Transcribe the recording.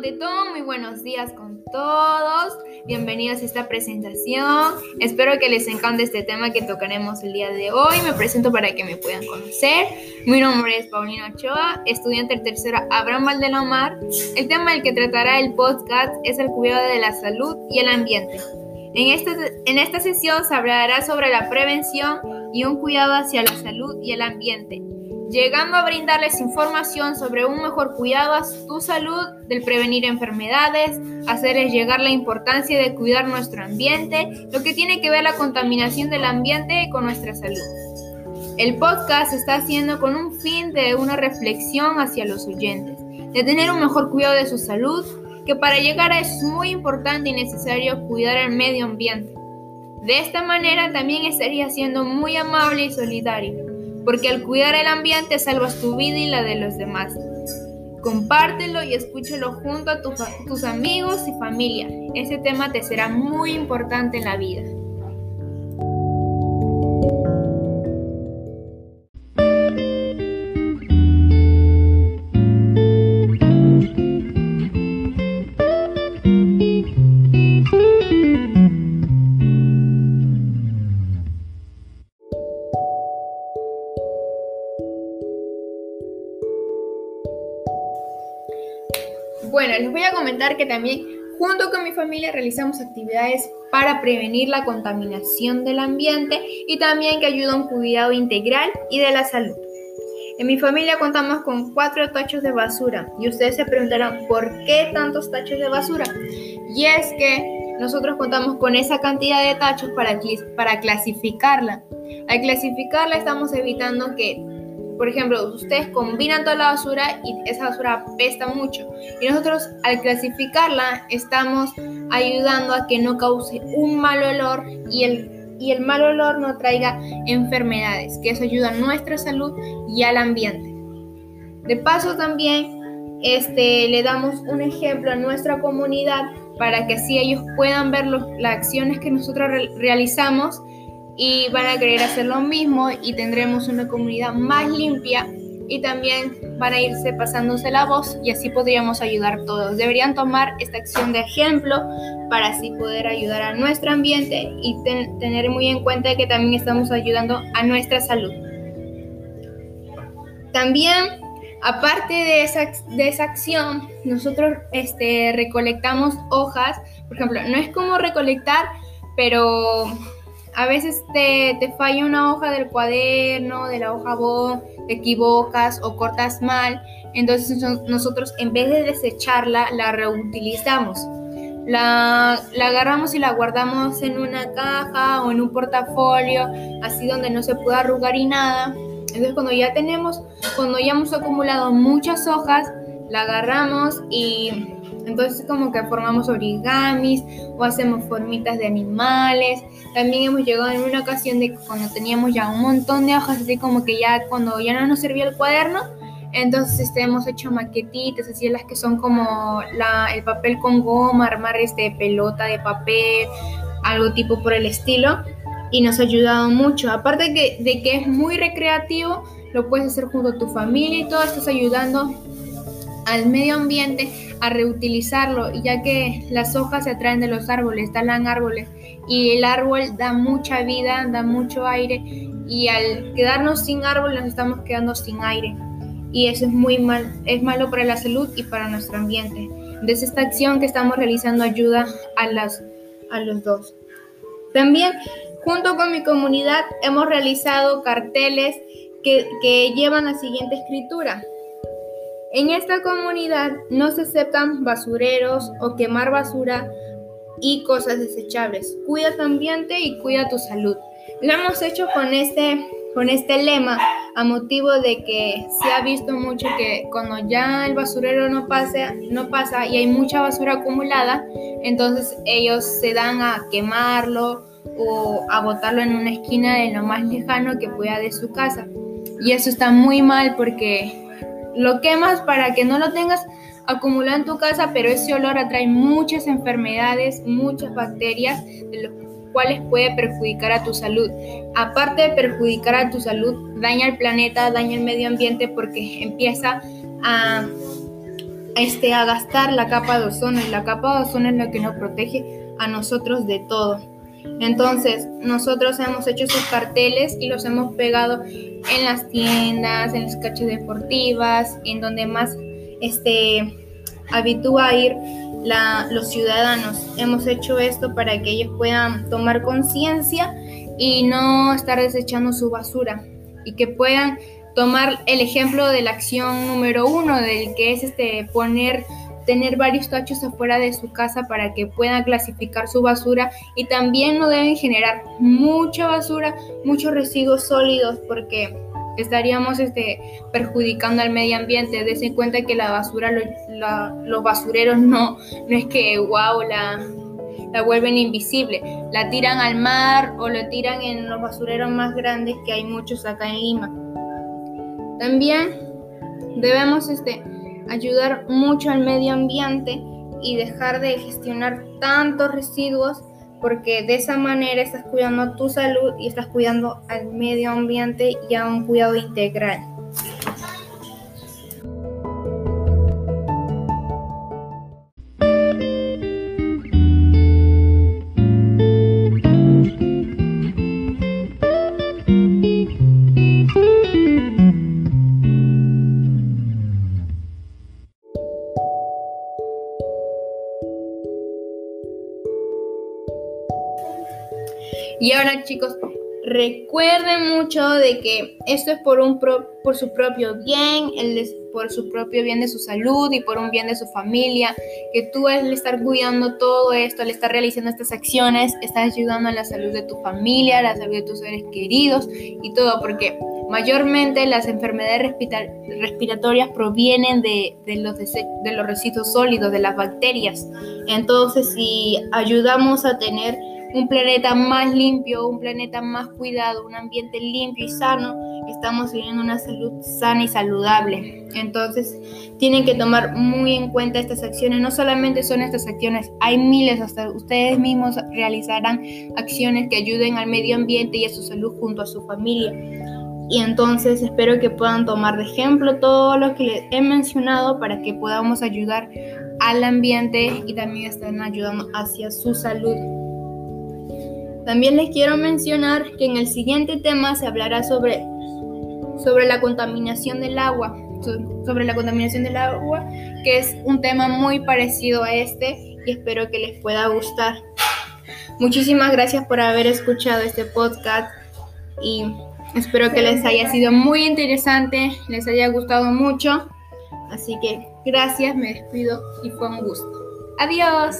ante todo, muy buenos días con todos. Bienvenidos a esta presentación. Espero que les encante este tema que tocaremos el día de hoy. Me presento para que me puedan conocer. Mi nombre es Paulina Ochoa, estudiante del tercero Abraham Valdelomar. El tema del que tratará el podcast es el cuidado de la salud y el ambiente. En esta, en esta sesión se hablará sobre la prevención y un cuidado hacia la salud y el ambiente llegando a brindarles información sobre un mejor cuidado a tu salud, del prevenir enfermedades, hacerles llegar la importancia de cuidar nuestro ambiente, lo que tiene que ver la contaminación del ambiente con nuestra salud. El podcast se está haciendo con un fin de una reflexión hacia los oyentes, de tener un mejor cuidado de su salud, que para llegar es muy importante y necesario cuidar el medio ambiente. De esta manera también estaría siendo muy amable y solidario porque al cuidar el ambiente salvas tu vida y la de los demás. Compártelo y escúchalo junto a tus amigos y familia. Ese tema te será muy importante en la vida. Bueno, les voy a comentar que también junto con mi familia realizamos actividades para prevenir la contaminación del ambiente y también que ayuda a un cuidado integral y de la salud. En mi familia contamos con cuatro tachos de basura y ustedes se preguntarán por qué tantos tachos de basura. Y es que nosotros contamos con esa cantidad de tachos para, para clasificarla. Al clasificarla estamos evitando que por ejemplo, ustedes combinan toda la basura y esa basura apesta mucho. Y nosotros al clasificarla estamos ayudando a que no cause un mal olor y el, y el mal olor no traiga enfermedades, que eso ayuda a nuestra salud y al ambiente. De paso también este, le damos un ejemplo a nuestra comunidad para que así ellos puedan ver las acciones que nosotros realizamos y van a querer hacer lo mismo y tendremos una comunidad más limpia y también van a irse pasándose la voz y así podríamos ayudar todos. Deberían tomar esta acción de ejemplo para así poder ayudar a nuestro ambiente y tener muy en cuenta que también estamos ayudando a nuestra salud. También, aparte de esa, de esa acción, nosotros este, recolectamos hojas. Por ejemplo, no es como recolectar, pero a veces te, falla una hoja del cuaderno, de la hoja BO, te equivocas o cortas mal. Entonces nosotros en vez de desecharla, la reutilizamos. La, la, agarramos y la guardamos en una caja o en un portafolio, así donde no se pueda arrugar y nada. Entonces cuando ya tenemos, cuando ya hemos acumulado muchas hojas, la agarramos y entonces como que formamos origamis o hacemos formitas de animales. También hemos llegado en una ocasión de cuando teníamos ya un montón de hojas, así como que ya cuando ya no nos servía el cuaderno, entonces este, hemos hecho maquetitas, así las que son como la, el papel con goma, armar este, pelota de papel, algo tipo por el estilo. Y nos ha ayudado mucho. Aparte que, de que es muy recreativo, lo puedes hacer junto a tu familia y todo, estás ayudando al medio ambiente a reutilizarlo, ya que las hojas se atraen de los árboles, talan árboles y el árbol da mucha vida, da mucho aire y al quedarnos sin árbol nos estamos quedando sin aire y eso es muy mal, es malo para la salud y para nuestro ambiente. Entonces esta acción que estamos realizando ayuda a, las, a los dos. También junto con mi comunidad hemos realizado carteles que, que llevan la siguiente escritura. En esta comunidad no se aceptan basureros o quemar basura y cosas desechables. Cuida tu ambiente y cuida tu salud. Lo hemos hecho con este, con este lema a motivo de que se ha visto mucho que cuando ya el basurero no pasa, no pasa y hay mucha basura acumulada, entonces ellos se dan a quemarlo o a botarlo en una esquina de lo más lejano que pueda de su casa. Y eso está muy mal porque lo quemas para que no lo tengas acumulado en tu casa, pero ese olor atrae muchas enfermedades, muchas bacterias, de los cuales puede perjudicar a tu salud. Aparte de perjudicar a tu salud, daña el planeta, daña el medio ambiente porque empieza a, este, a gastar la capa de ozono y la capa de ozono es lo que nos protege a nosotros de todo. Entonces, nosotros hemos hecho esos carteles y los hemos pegado en las tiendas, en las cachas deportivas, en donde más este, habitúa a ir los ciudadanos. Hemos hecho esto para que ellos puedan tomar conciencia y no estar desechando su basura y que puedan tomar el ejemplo de la acción número uno, del que es este poner tener varios tachos afuera de su casa para que puedan clasificar su basura y también no deben generar mucha basura, muchos residuos sólidos porque estaríamos este, perjudicando al medio ambiente. Des en cuenta que la basura, los basureros no, no es que wow, la, la vuelven invisible, la tiran al mar o la tiran en los basureros más grandes que hay muchos acá en Lima. También debemos este, ayudar mucho al medio ambiente y dejar de gestionar tantos residuos porque de esa manera estás cuidando tu salud y estás cuidando al medio ambiente y a un cuidado integral. Y ahora chicos, recuerden mucho de que esto es por, un por su propio bien, por su propio bien de su salud y por un bien de su familia, que tú al estar cuidando todo esto, al estar realizando estas acciones, estás ayudando a la salud de tu familia, a la salud de tus seres queridos y todo, porque mayormente las enfermedades respiratorias provienen de, los, de los residuos sólidos, de las bacterias. Entonces, si ayudamos a tener un planeta más limpio, un planeta más cuidado, un ambiente limpio y sano, estamos teniendo una salud sana y saludable. Entonces, tienen que tomar muy en cuenta estas acciones. No solamente son estas acciones, hay miles, hasta ustedes mismos realizarán acciones que ayuden al medio ambiente y a su salud junto a su familia. Y entonces espero que puedan tomar de ejemplo todo lo que les he mencionado para que podamos ayudar al ambiente y también estén ayudando hacia su salud. También les quiero mencionar que en el siguiente tema se hablará sobre, sobre la contaminación del agua, sobre la contaminación del agua, que es un tema muy parecido a este y espero que les pueda gustar. Muchísimas gracias por haber escuchado este podcast y espero que les haya sido muy interesante, les haya gustado mucho. Así que gracias, me despido y fue un gusto. Adiós.